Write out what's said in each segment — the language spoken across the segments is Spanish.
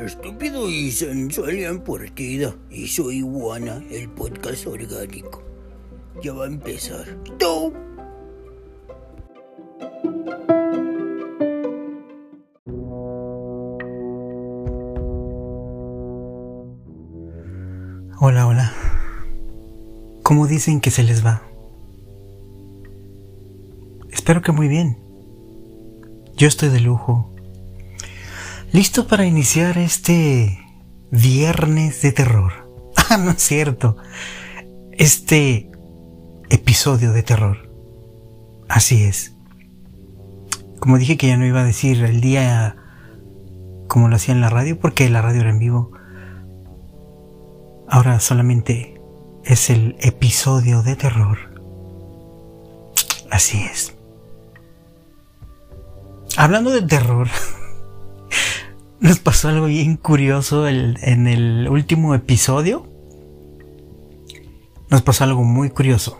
Estúpido y sensual en partida. Y soy Iguana, el podcast orgánico. Ya va a empezar. ¡Tú! Hola, hola. ¿Cómo dicen que se les va? Espero que muy bien. Yo estoy de lujo. Listo para iniciar este viernes de terror. Ah, no es cierto. Este episodio de terror. Así es. Como dije que ya no iba a decir el día como lo hacía en la radio, porque la radio era en vivo. Ahora solamente es el episodio de terror. Así es. Hablando de terror, nos pasó algo bien curioso en el último episodio. Nos pasó algo muy curioso.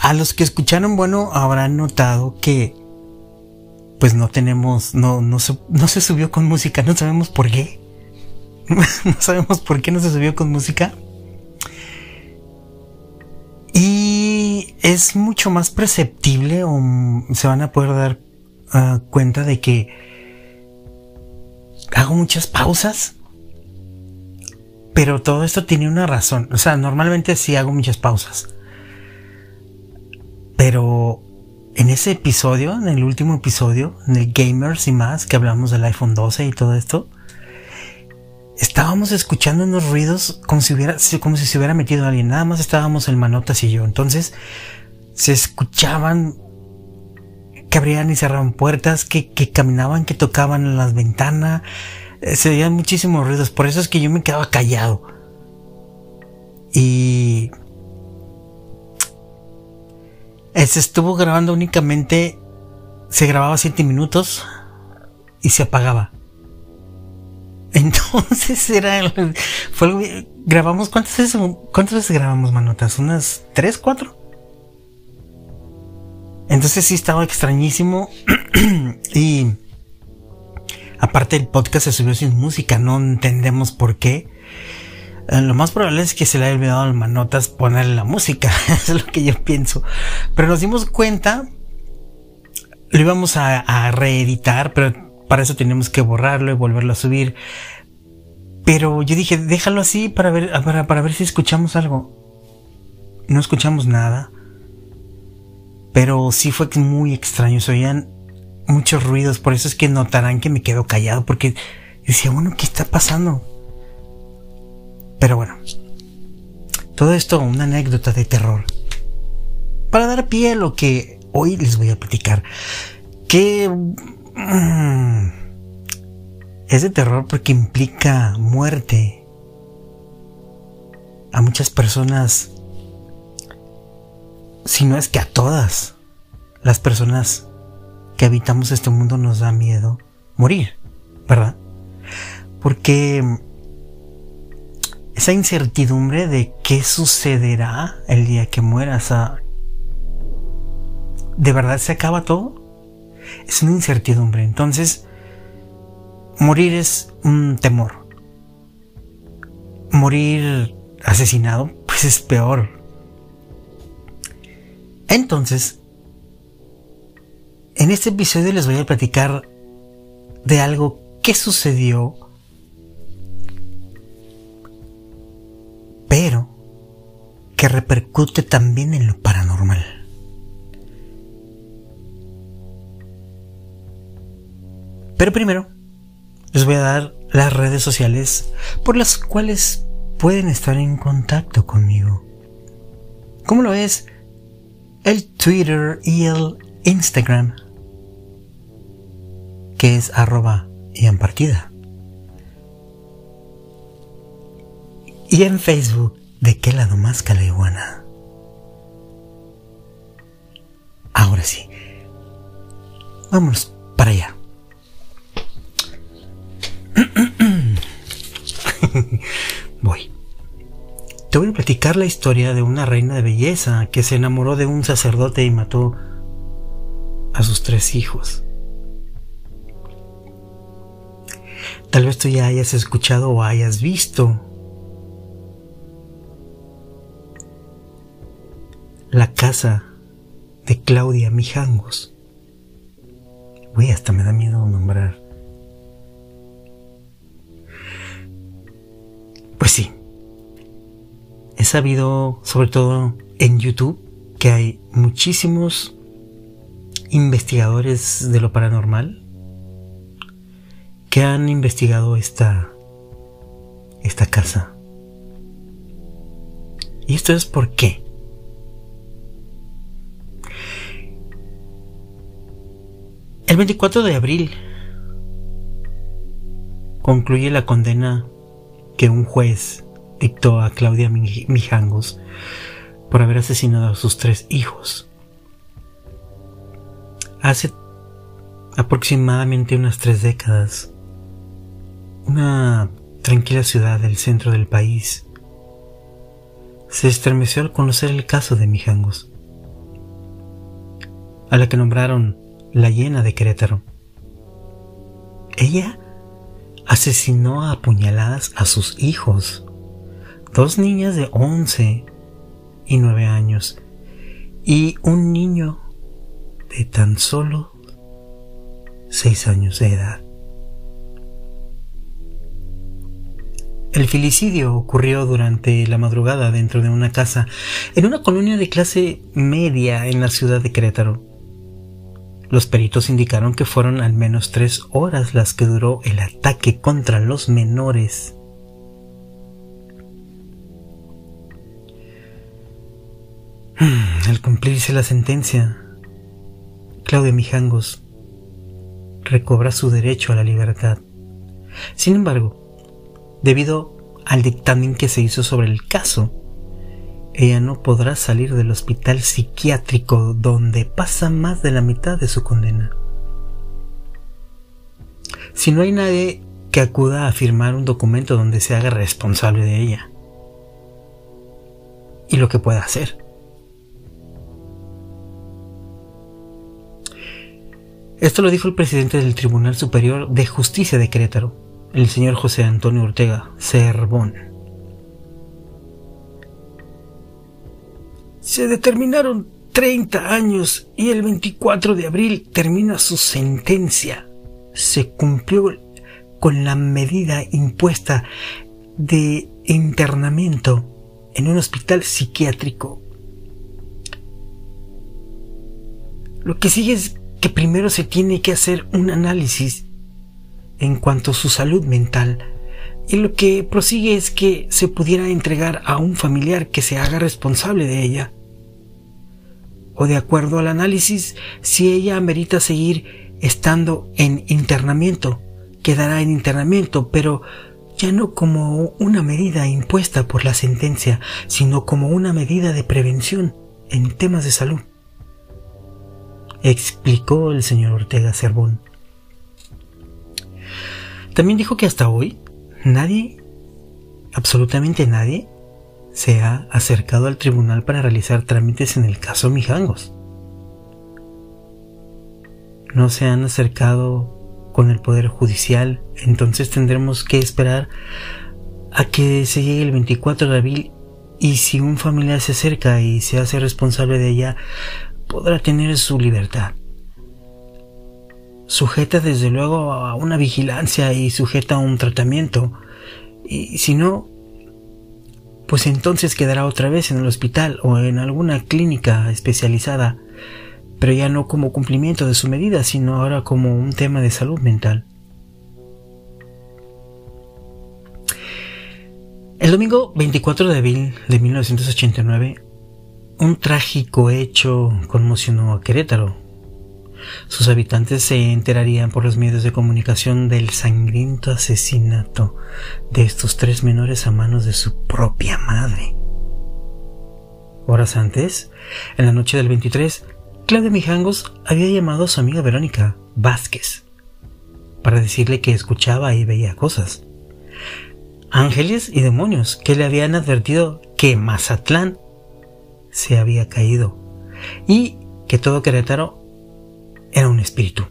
A los que escucharon, bueno, habrán notado que pues no tenemos, no, no, se, no se subió con música, no sabemos por qué. no sabemos por qué no se subió con música. Es mucho más perceptible o se van a poder dar ah, cuenta de que hago muchas pausas. Pero todo esto tiene una razón. O sea, normalmente sí hago muchas pausas. Pero en ese episodio, en el último episodio, en el Gamers y más, que hablamos del iPhone 12 y todo esto, estábamos escuchando unos ruidos como si hubiera, como si se hubiera metido alguien. Nada más estábamos el manotas y yo. Entonces se escuchaban que abrían y cerraban puertas, que, que caminaban, que tocaban las ventanas. Eh, se veían muchísimos ruidos. Por eso es que yo me quedaba callado. Y se estuvo grabando únicamente, se grababa 7 minutos y se apagaba. Entonces era. Fue, grabamos. ¿cuántas veces, ¿Cuántas veces grabamos manotas? ¿Unas tres, cuatro? Entonces sí estaba extrañísimo. y. Aparte el podcast se subió sin música. No entendemos por qué. Eh, lo más probable es que se le haya olvidado al manotas ponerle la música. Es lo que yo pienso. Pero nos dimos cuenta. Lo íbamos a reeditar, pero para eso tenemos que borrarlo y volverlo a subir. Pero yo dije, déjalo así para ver, para, para ver si escuchamos algo. No escuchamos nada. Pero sí fue muy extraño. Se oían muchos ruidos. Por eso es que notarán que me quedo callado. Porque decía, bueno, ¿qué está pasando? Pero bueno. Todo esto, una anécdota de terror. Para dar pie a lo que hoy les voy a platicar. Que. es de terror porque implica muerte. A muchas personas, si no es que a todas las personas que habitamos este mundo nos da miedo morir, ¿verdad? Porque esa incertidumbre de qué sucederá el día que mueras, ¿de verdad se acaba todo? Es una incertidumbre. Entonces, morir es un temor. Morir asesinado, pues es peor. Entonces, en este episodio les voy a platicar de algo que sucedió, pero que repercute también en lo paranormal. Pero primero, les voy a dar las redes sociales por las cuales pueden estar en contacto conmigo. ¿Cómo lo es? El Twitter y el Instagram, que es arroba y en partida. Y en Facebook, ¿de qué lado más que la iguana? Ahora sí, vámonos para allá. Voy. te voy a platicar la historia de una reina de belleza que se enamoró de un sacerdote y mató a sus tres hijos. Tal vez tú ya hayas escuchado o hayas visto la casa de Claudia Mijangos. Uy, hasta me da miedo nombrar. Pues sí. He sabido, sobre todo en YouTube, que hay muchísimos investigadores de lo paranormal que han investigado esta esta casa. Y esto es por qué. El 24 de abril concluye la condena que un juez dictó a Claudia Mijangos por haber asesinado a sus tres hijos. Hace aproximadamente unas tres décadas, una tranquila ciudad del centro del país se estremeció al conocer el caso de Mijangos, a la que nombraron la llena de Querétaro. Ella asesinó a apuñaladas a sus hijos, dos niñas de 11 y 9 años y un niño de tan solo 6 años de edad. El filicidio ocurrió durante la madrugada dentro de una casa en una colonia de clase media en la ciudad de Querétaro. Los peritos indicaron que fueron al menos tres horas las que duró el ataque contra los menores. Hmm, al cumplirse la sentencia, Claudia Mijangos recobra su derecho a la libertad. Sin embargo, debido al dictamen que se hizo sobre el caso, ella no podrá salir del hospital psiquiátrico donde pasa más de la mitad de su condena. Si no hay nadie que acuda a firmar un documento donde se haga responsable de ella y lo que pueda hacer. Esto lo dijo el presidente del Tribunal Superior de Justicia de Querétaro, el señor José Antonio Ortega Cervón. Se determinaron 30 años y el 24 de abril termina su sentencia. Se cumplió con la medida impuesta de internamiento en un hospital psiquiátrico. Lo que sigue es que primero se tiene que hacer un análisis en cuanto a su salud mental y lo que prosigue es que se pudiera entregar a un familiar que se haga responsable de ella o de acuerdo al análisis, si ella amerita seguir estando en internamiento, quedará en internamiento, pero ya no como una medida impuesta por la sentencia, sino como una medida de prevención en temas de salud. Explicó el señor Ortega Cervón. También dijo que hasta hoy nadie, absolutamente nadie, se ha acercado al tribunal para realizar trámites en el caso Mijangos. No se han acercado con el Poder Judicial, entonces tendremos que esperar a que se llegue el 24 de abril y si un familiar se acerca y se hace responsable de ella, podrá tener su libertad. Sujeta desde luego a una vigilancia y sujeta a un tratamiento. Y si no, pues entonces quedará otra vez en el hospital o en alguna clínica especializada, pero ya no como cumplimiento de su medida, sino ahora como un tema de salud mental. El domingo 24 de abril de 1989, un trágico hecho conmocionó a Querétaro, sus habitantes se enterarían por los medios de comunicación del sangriento asesinato de estos tres menores a manos de su propia madre. Horas antes, en la noche del 23, Claudia Mijangos había llamado a su amiga Verónica Vázquez para decirle que escuchaba y veía cosas. ángeles y demonios que le habían advertido que Mazatlán se había caído y que todo Querétaro era un espíritu.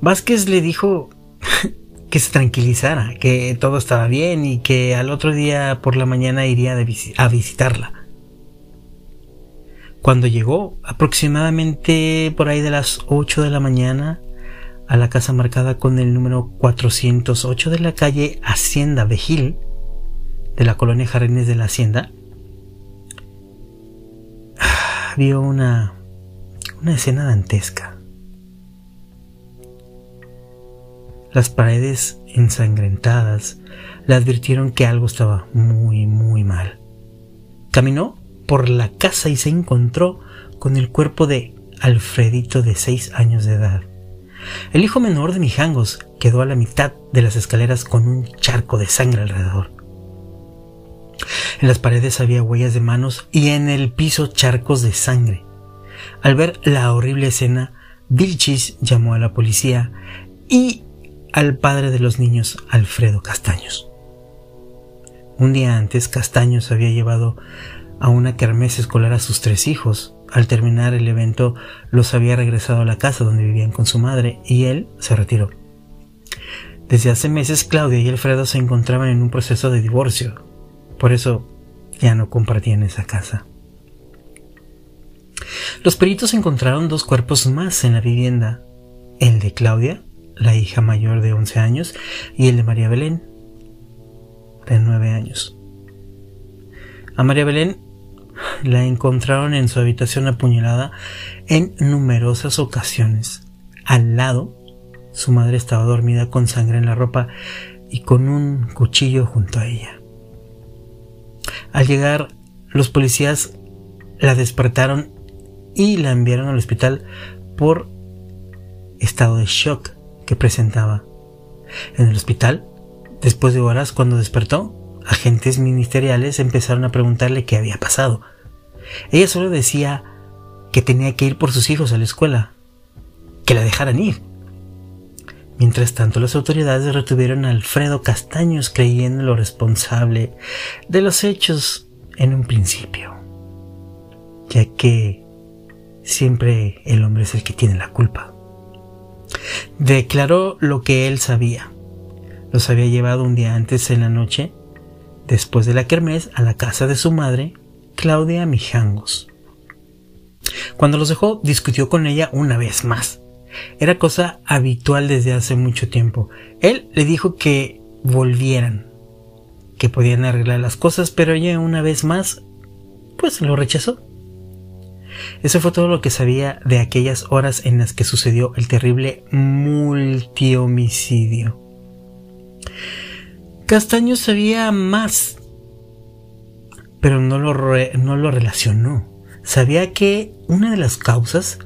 Vázquez le dijo que se tranquilizara, que todo estaba bien y que al otro día por la mañana iría a visitarla. Cuando llegó, aproximadamente por ahí de las 8 de la mañana, a la casa marcada con el número 408 de la calle Hacienda Vejil, de la colonia Jardines de la Hacienda, vio una, una escena dantesca. Las paredes ensangrentadas le advirtieron que algo estaba muy, muy mal. Caminó por la casa y se encontró con el cuerpo de Alfredito de seis años de edad. El hijo menor de Mijangos quedó a la mitad de las escaleras con un charco de sangre alrededor. En las paredes había huellas de manos y en el piso charcos de sangre. Al ver la horrible escena, Vilchis llamó a la policía y al padre de los niños, Alfredo Castaños. Un día antes, Castaños había llevado a una kermés escolar a sus tres hijos. Al terminar el evento, los había regresado a la casa donde vivían con su madre y él se retiró. Desde hace meses Claudia y Alfredo se encontraban en un proceso de divorcio. Por eso ya no compartían esa casa. Los peritos encontraron dos cuerpos más en la vivienda. El de Claudia, la hija mayor de 11 años, y el de María Belén, de 9 años. A María Belén la encontraron en su habitación apuñalada en numerosas ocasiones. Al lado, su madre estaba dormida con sangre en la ropa y con un cuchillo junto a ella. Al llegar, los policías la despertaron y la enviaron al hospital por estado de shock que presentaba. En el hospital, después de horas cuando despertó, agentes ministeriales empezaron a preguntarle qué había pasado. Ella solo decía que tenía que ir por sus hijos a la escuela, que la dejaran ir. Mientras tanto, las autoridades retuvieron a Alfredo Castaños creyendo lo responsable de los hechos en un principio, ya que siempre el hombre es el que tiene la culpa. Declaró lo que él sabía. Los había llevado un día antes en la noche, después de la kermés, a la casa de su madre Claudia Mijangos. Cuando los dejó, discutió con ella una vez más. Era cosa habitual desde hace mucho tiempo. Él le dijo que volvieran, que podían arreglar las cosas, pero ella una vez más, pues lo rechazó. Eso fue todo lo que sabía de aquellas horas en las que sucedió el terrible multihomicidio. Castaño sabía más pero no lo, no lo relacionó. Sabía que una de las causas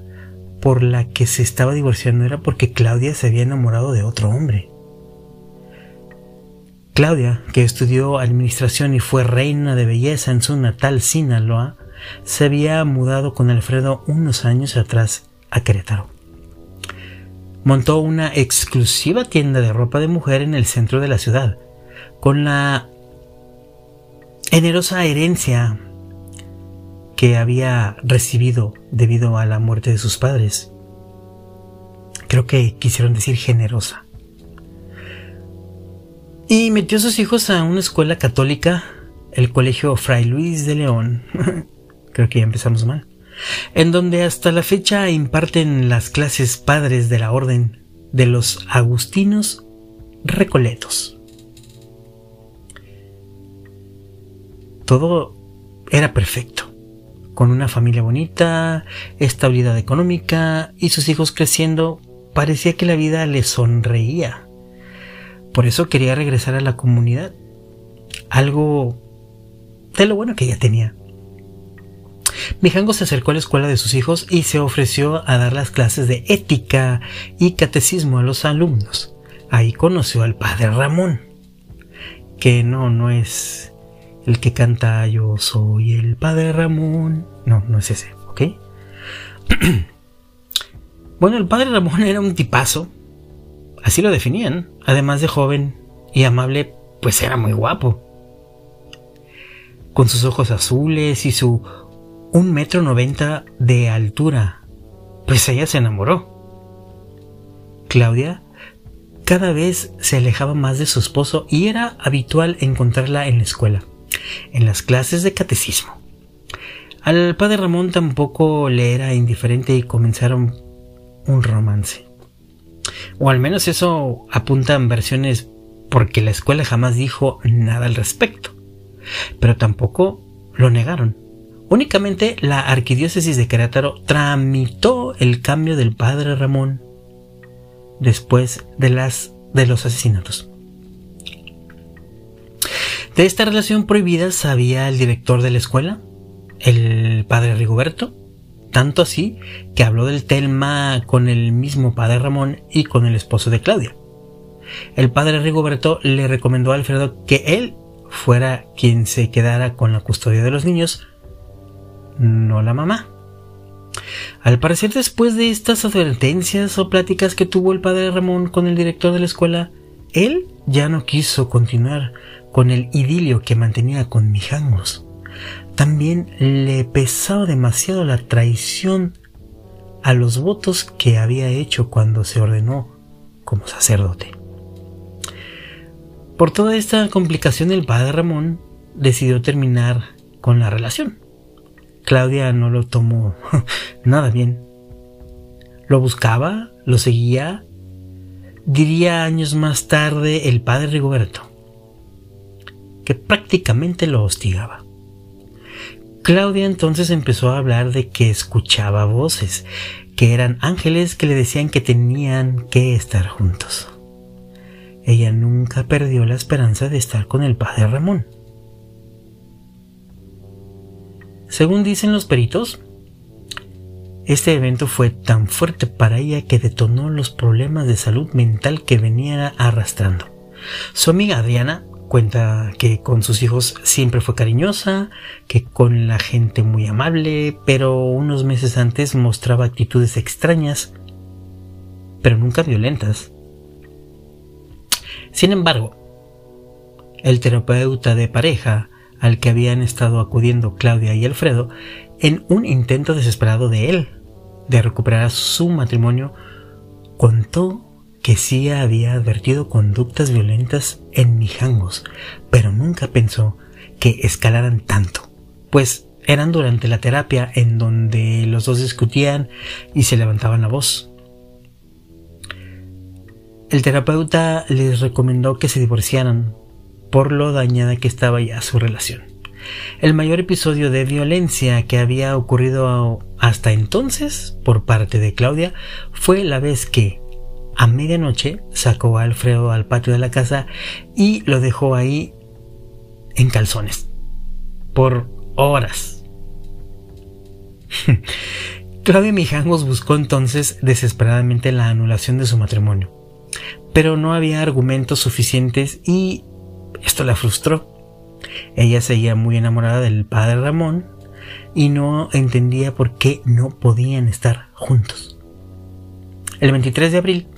por la que se estaba divorciando era porque Claudia se había enamorado de otro hombre. Claudia, que estudió administración y fue reina de belleza en su natal Sinaloa, se había mudado con Alfredo unos años atrás a Querétaro. Montó una exclusiva tienda de ropa de mujer en el centro de la ciudad, con la generosa herencia que había recibido debido a la muerte de sus padres. Creo que quisieron decir generosa. Y metió a sus hijos a una escuela católica, el Colegio Fray Luis de León. Creo que ya empezamos mal. En donde hasta la fecha imparten las clases padres de la orden de los agustinos recoletos. todo era perfecto, con una familia bonita, estabilidad económica y sus hijos creciendo, parecía que la vida le sonreía. Por eso quería regresar a la comunidad, algo de lo bueno que ella tenía. Mijango se acercó a la escuela de sus hijos y se ofreció a dar las clases de ética y catecismo a los alumnos. Ahí conoció al padre Ramón, que no, no es el que canta Yo soy el padre Ramón. No, no es ese, ¿ok? bueno, el padre Ramón era un tipazo. Así lo definían. Además de joven, y amable, pues era muy guapo. Con sus ojos azules y su un metro noventa de altura, pues ella se enamoró. Claudia cada vez se alejaba más de su esposo y era habitual encontrarla en la escuela, en las clases de catecismo. Al padre Ramón tampoco le era indiferente y comenzaron un romance. O al menos eso apuntan versiones porque la escuela jamás dijo nada al respecto. Pero tampoco lo negaron. Únicamente la arquidiócesis de Querétaro tramitó el cambio del padre Ramón después de, las, de los asesinatos. De esta relación prohibida sabía el director de la escuela, el padre Rigoberto, tanto así que habló del tema con el mismo padre Ramón y con el esposo de Claudia. El padre Rigoberto le recomendó a Alfredo que él fuera quien se quedara con la custodia de los niños, no la mamá. Al parecer después de estas advertencias o pláticas que tuvo el padre Ramón con el director de la escuela, él ya no quiso continuar con el idilio que mantenía con Mijangos. También le pesaba demasiado la traición a los votos que había hecho cuando se ordenó como sacerdote. Por toda esta complicación el padre Ramón decidió terminar con la relación. Claudia no lo tomó nada bien. Lo buscaba, lo seguía, diría años más tarde el padre Rigoberto, que prácticamente lo hostigaba. Claudia entonces empezó a hablar de que escuchaba voces, que eran ángeles que le decían que tenían que estar juntos. Ella nunca perdió la esperanza de estar con el padre Ramón. Según dicen los peritos, este evento fue tan fuerte para ella que detonó los problemas de salud mental que venía arrastrando. Su amiga Adriana cuenta que con sus hijos siempre fue cariñosa, que con la gente muy amable, pero unos meses antes mostraba actitudes extrañas, pero nunca violentas. Sin embargo, el terapeuta de pareja al que habían estado acudiendo Claudia y Alfredo, en un intento desesperado de él de recuperar su matrimonio, contó que sí había advertido conductas violentas en Mijangos, pero nunca pensó que escalaran tanto, pues eran durante la terapia en donde los dos discutían y se levantaban la voz. El terapeuta les recomendó que se divorciaran por lo dañada que estaba ya su relación. El mayor episodio de violencia que había ocurrido hasta entonces por parte de Claudia fue la vez que a medianoche sacó a Alfredo al patio de la casa y lo dejó ahí en calzones por horas. Claudia Mijangos buscó entonces desesperadamente la anulación de su matrimonio, pero no había argumentos suficientes y esto la frustró. Ella seguía muy enamorada del padre Ramón y no entendía por qué no podían estar juntos. El 23 de abril,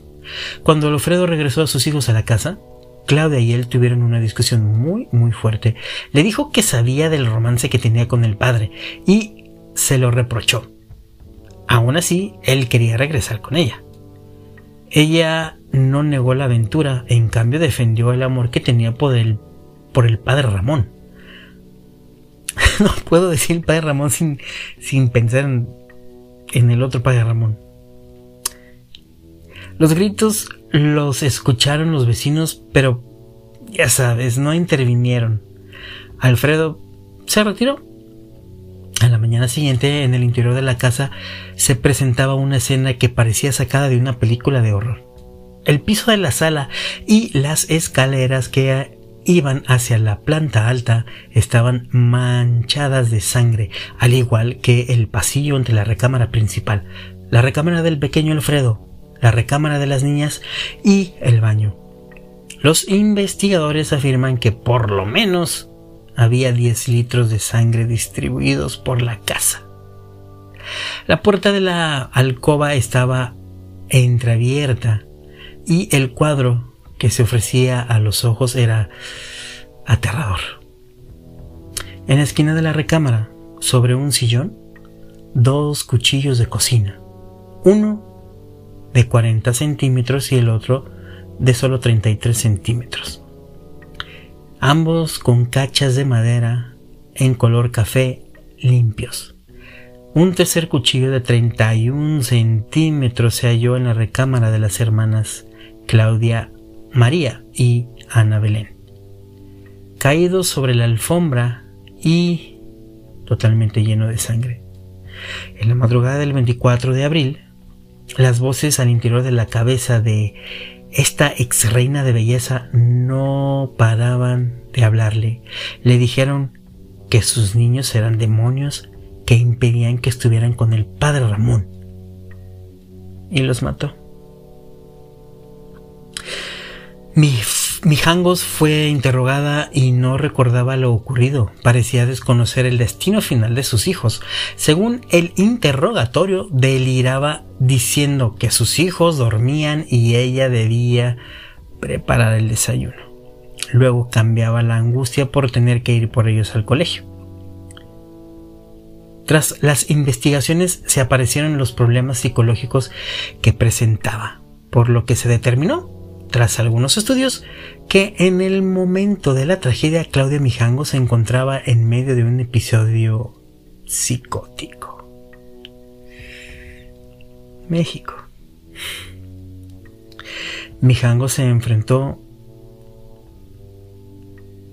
cuando Alfredo regresó a sus hijos a la casa, Claudia y él tuvieron una discusión muy, muy fuerte. Le dijo que sabía del romance que tenía con el padre y se lo reprochó. Aún así, él quería regresar con ella. Ella no negó la aventura, en cambio defendió el amor que tenía por el, por el padre Ramón. no puedo decir padre Ramón sin, sin pensar en, en el otro padre Ramón. Los gritos los escucharon los vecinos, pero ya sabes, no intervinieron. Alfredo se retiró. A la mañana siguiente, en el interior de la casa, se presentaba una escena que parecía sacada de una película de horror el piso de la sala y las escaleras que iban hacia la planta alta estaban manchadas de sangre, al igual que el pasillo entre la recámara principal, la recámara del pequeño Alfredo, la recámara de las niñas y el baño. Los investigadores afirman que por lo menos había 10 litros de sangre distribuidos por la casa. La puerta de la alcoba estaba entreabierta y el cuadro que se ofrecía a los ojos era aterrador. En la esquina de la recámara, sobre un sillón, dos cuchillos de cocina, uno de 40 centímetros y el otro de solo 33 centímetros. Ambos con cachas de madera en color café limpios. Un tercer cuchillo de 31 centímetros se halló en la recámara de las hermanas Claudia María y Ana Belén. Caído sobre la alfombra y totalmente lleno de sangre. En la madrugada del 24 de abril, las voces al interior de la cabeza de esta ex reina de belleza no paraban de hablarle. Le dijeron que sus niños eran demonios que impedían que estuvieran con el padre Ramón. Y los mató. Mi, Mijangos fue interrogada y no recordaba lo ocurrido. Parecía desconocer el destino final de sus hijos. Según el interrogatorio, deliraba diciendo que sus hijos dormían y ella debía preparar el desayuno. Luego cambiaba la angustia por tener que ir por ellos al colegio. Tras las investigaciones se aparecieron los problemas psicológicos que presentaba, por lo que se determinó, tras algunos estudios, que en el momento de la tragedia Claudia Mijango se encontraba en medio de un episodio psicótico. México. Mijango se enfrentó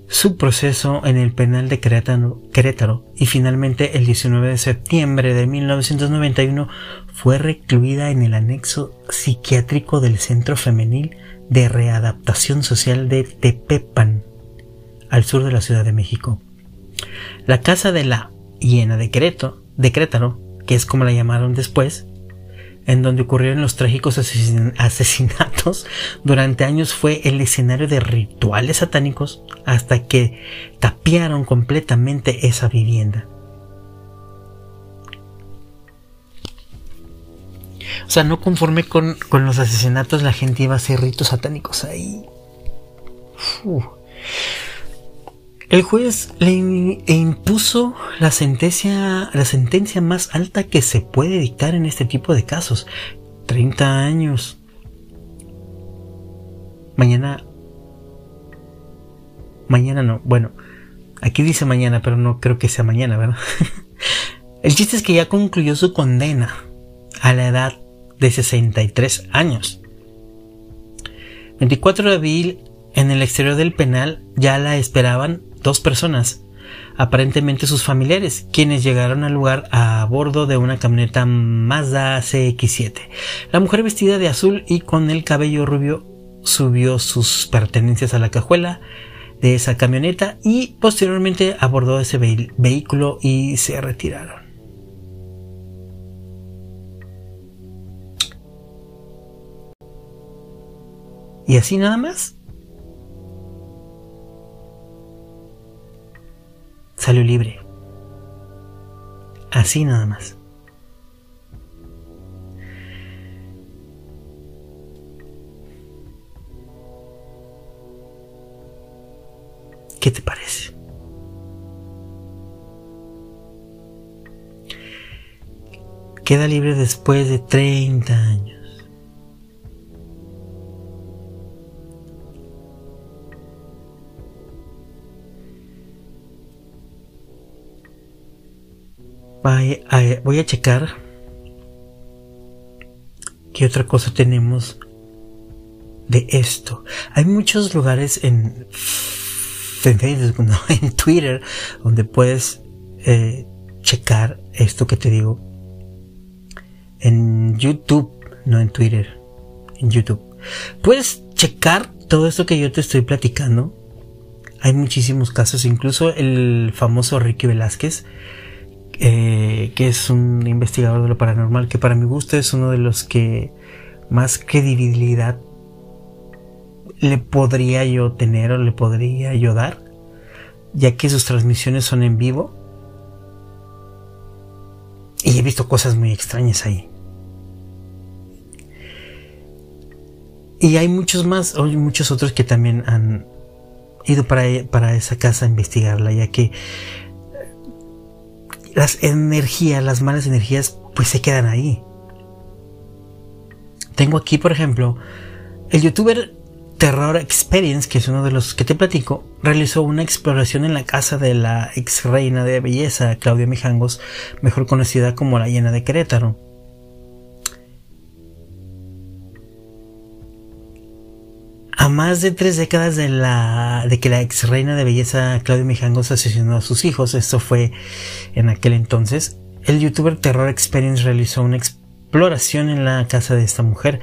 su proceso en el penal de Querétaro, y finalmente el 19 de septiembre de 1991 fue recluida en el anexo psiquiátrico del Centro Femenil de Readaptación Social de Tepepan, al sur de la Ciudad de México. La casa de la hiena de Querétaro, de Querétaro, que es como la llamaron después, en donde ocurrieron los trágicos asesinatos, durante años fue el escenario de rituales satánicos hasta que tapiaron completamente esa vivienda. O sea, no conforme con, los asesinatos, la gente iba a hacer ritos satánicos ahí. El juez le impuso la sentencia, la sentencia más alta que se puede dictar en este tipo de casos. 30 años. Mañana. Mañana no. Bueno, aquí dice mañana, pero no creo que sea mañana, ¿verdad? El chiste es que ya concluyó su condena a la edad de 63 años. 24 de abril, en el exterior del penal, ya la esperaban dos personas, aparentemente sus familiares, quienes llegaron al lugar a bordo de una camioneta Mazda CX7. La mujer vestida de azul y con el cabello rubio subió sus pertenencias a la cajuela de esa camioneta y posteriormente abordó ese vehículo y se retiraron. Y así nada más. salió libre. Así nada más. ¿Qué te parece? Queda libre después de 30 años. Voy a checar qué otra cosa tenemos de esto. Hay muchos lugares en Twitter, donde puedes eh, checar esto que te digo. En YouTube, no en Twitter, en YouTube. Puedes checar todo esto que yo te estoy platicando. Hay muchísimos casos, incluso el famoso Ricky Velázquez eh, que es un investigador de lo paranormal, que para mi gusto es uno de los que más credibilidad le podría yo tener o le podría yo dar, ya que sus transmisiones son en vivo. Y he visto cosas muy extrañas ahí. Y hay muchos más, hay muchos otros que también han ido para, para esa casa a investigarla, ya que las energías, las malas energías, pues se quedan ahí. Tengo aquí, por ejemplo, el youtuber Terror Experience, que es uno de los que te platico, realizó una exploración en la casa de la ex reina de belleza, Claudia Mijangos, mejor conocida como la llena de Querétaro. Más de tres décadas de, la, de que la ex reina de belleza Claudia Mijangos asesinó a sus hijos, esto fue en aquel entonces, el youtuber Terror Experience realizó una exploración en la casa de esta mujer.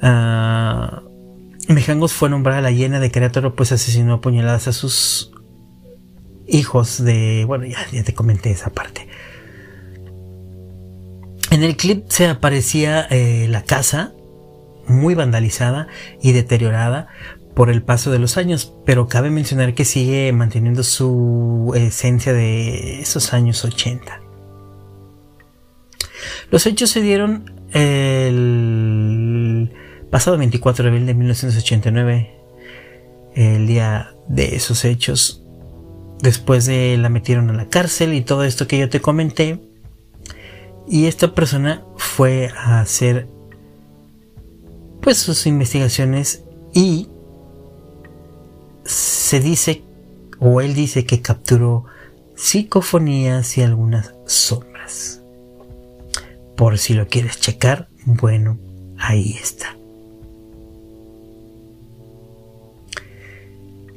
Uh, Mijangos fue nombrada la llena de Querétaro, pues asesinó a puñaladas a sus hijos de... Bueno, ya, ya te comenté esa parte. En el clip se aparecía eh, la casa muy vandalizada y deteriorada por el paso de los años, pero cabe mencionar que sigue manteniendo su esencia de esos años 80. Los hechos se dieron el Pasado 24 de abril de 1989, el día de esos hechos, después de la metieron a la cárcel y todo esto que yo te comenté, y esta persona fue a hacer pues sus investigaciones y se dice o él dice que capturó psicofonías y algunas sombras. Por si lo quieres checar, bueno, ahí está.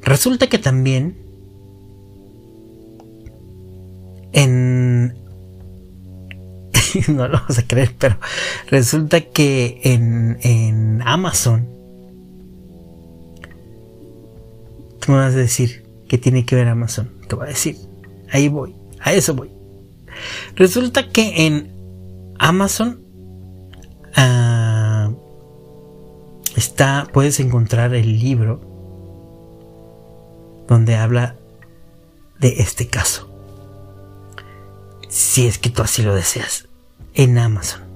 Resulta que también en... no lo vas a creer, pero resulta que en, en Amazon... Tú me vas a decir que tiene que ver Amazon. Te voy a decir. Ahí voy. A eso voy. Resulta que en Amazon uh, está, puedes encontrar el libro donde habla de este caso. Si es que tú así lo deseas, en Amazon.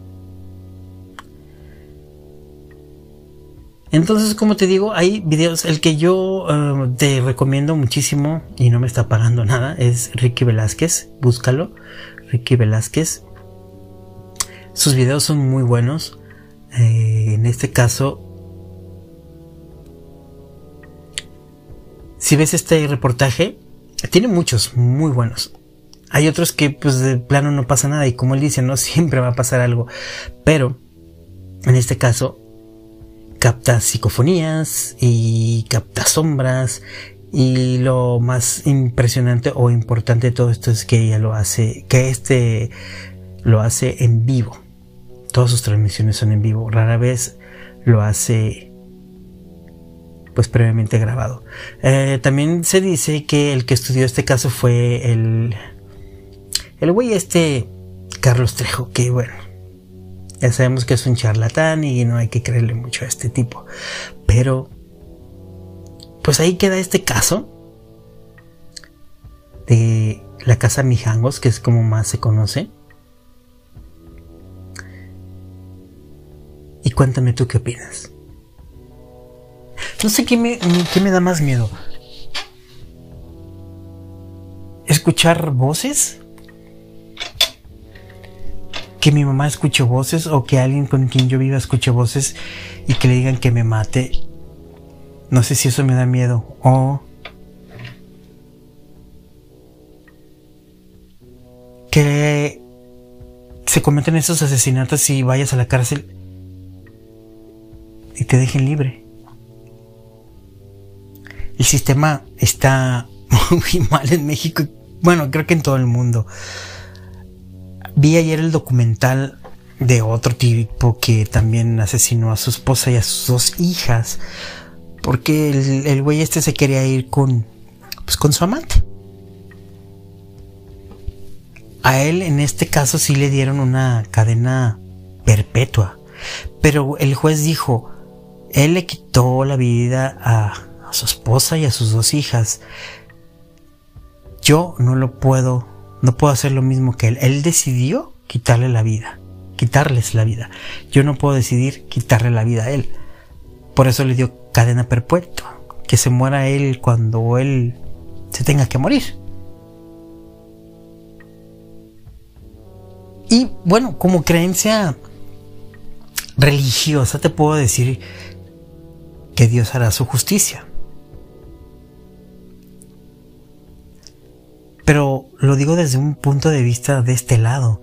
Entonces, como te digo, hay videos. El que yo eh, te recomiendo muchísimo y no me está pagando nada es Ricky Velázquez. Búscalo. Ricky Velázquez. Sus videos son muy buenos. Eh, en este caso, si ves este reportaje, tiene muchos muy buenos. Hay otros que pues de plano no pasa nada y como él dice, no siempre va a pasar algo. Pero en este caso capta psicofonías y capta sombras y lo más impresionante o importante de todo esto es que ella lo hace, que este lo hace en vivo. Todas sus transmisiones son en vivo. Rara vez lo hace pues previamente grabado. Eh, también se dice que el que estudió este caso fue el el güey este Carlos Trejo, que bueno, ya sabemos que es un charlatán y no hay que creerle mucho a este tipo. Pero, pues ahí queda este caso de la casa Mijangos, que es como más se conoce. Y cuéntame tú qué opinas. No sé qué me, qué me da más miedo. ¿Escuchar voces? Que mi mamá escuche voces o que alguien con quien yo viva escuche voces y que le digan que me mate. No sé si eso me da miedo. O que se cometen esos asesinatos y vayas a la cárcel y te dejen libre el sistema está muy mal en México. Bueno, creo que en todo el mundo. Vi ayer el documental de otro tipo que también asesinó a su esposa y a sus dos hijas. Porque el, güey este se quería ir con, pues con su amante. A él en este caso sí le dieron una cadena perpetua. Pero el juez dijo, él le quitó la vida a, su esposa y a sus dos hijas. Yo no lo puedo, no puedo hacer lo mismo que él. Él decidió quitarle la vida, quitarles la vida. Yo no puedo decidir quitarle la vida a él. Por eso le dio cadena perpetua. Que se muera él cuando él se tenga que morir. Y bueno, como creencia religiosa te puedo decir que Dios hará su justicia. Pero lo digo desde un punto de vista de este lado.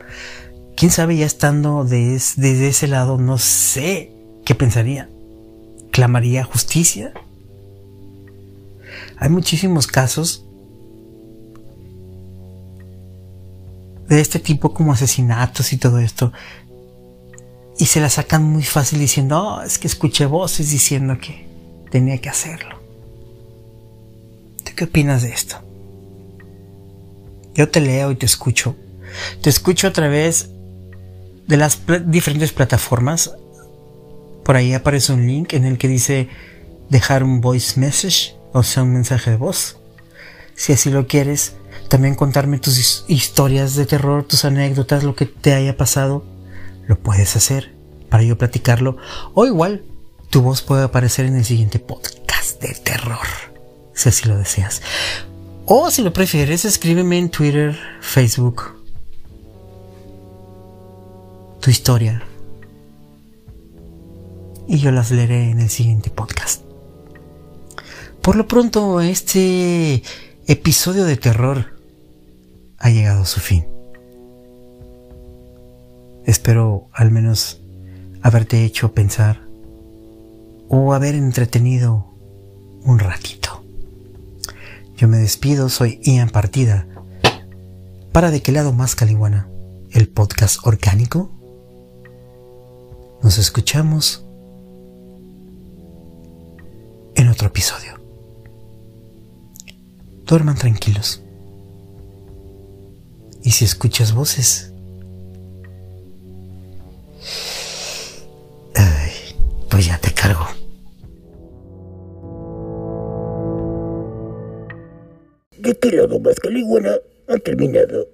Quién sabe, ya estando desde ese lado, no sé qué pensaría. ¿Clamaría justicia? Hay muchísimos casos de este tipo como asesinatos y todo esto. Y se la sacan muy fácil diciendo, oh, es que escuché voces diciendo que tenía que hacerlo. ¿Tú qué opinas de esto? Yo te leo y te escucho. Te escucho a través de las diferentes plataformas. Por ahí aparece un link en el que dice dejar un voice message, o sea, un mensaje de voz. Si así lo quieres, también contarme tus historias de terror, tus anécdotas, lo que te haya pasado, lo puedes hacer para yo platicarlo. O igual, tu voz puede aparecer en el siguiente podcast de terror, si así lo deseas. O si lo prefieres, escríbeme en Twitter, Facebook, tu historia. Y yo las leeré en el siguiente podcast. Por lo pronto, este episodio de terror ha llegado a su fin. Espero al menos haberte hecho pensar o haber entretenido un ratito. Yo me despido, soy Ian Partida. Para de qué lado más caliguana, el podcast orgánico. Nos escuchamos en otro episodio. Duerman tranquilos. Y si escuchas voces, pues ya te cargo. De qué lado más caliguana ha terminado.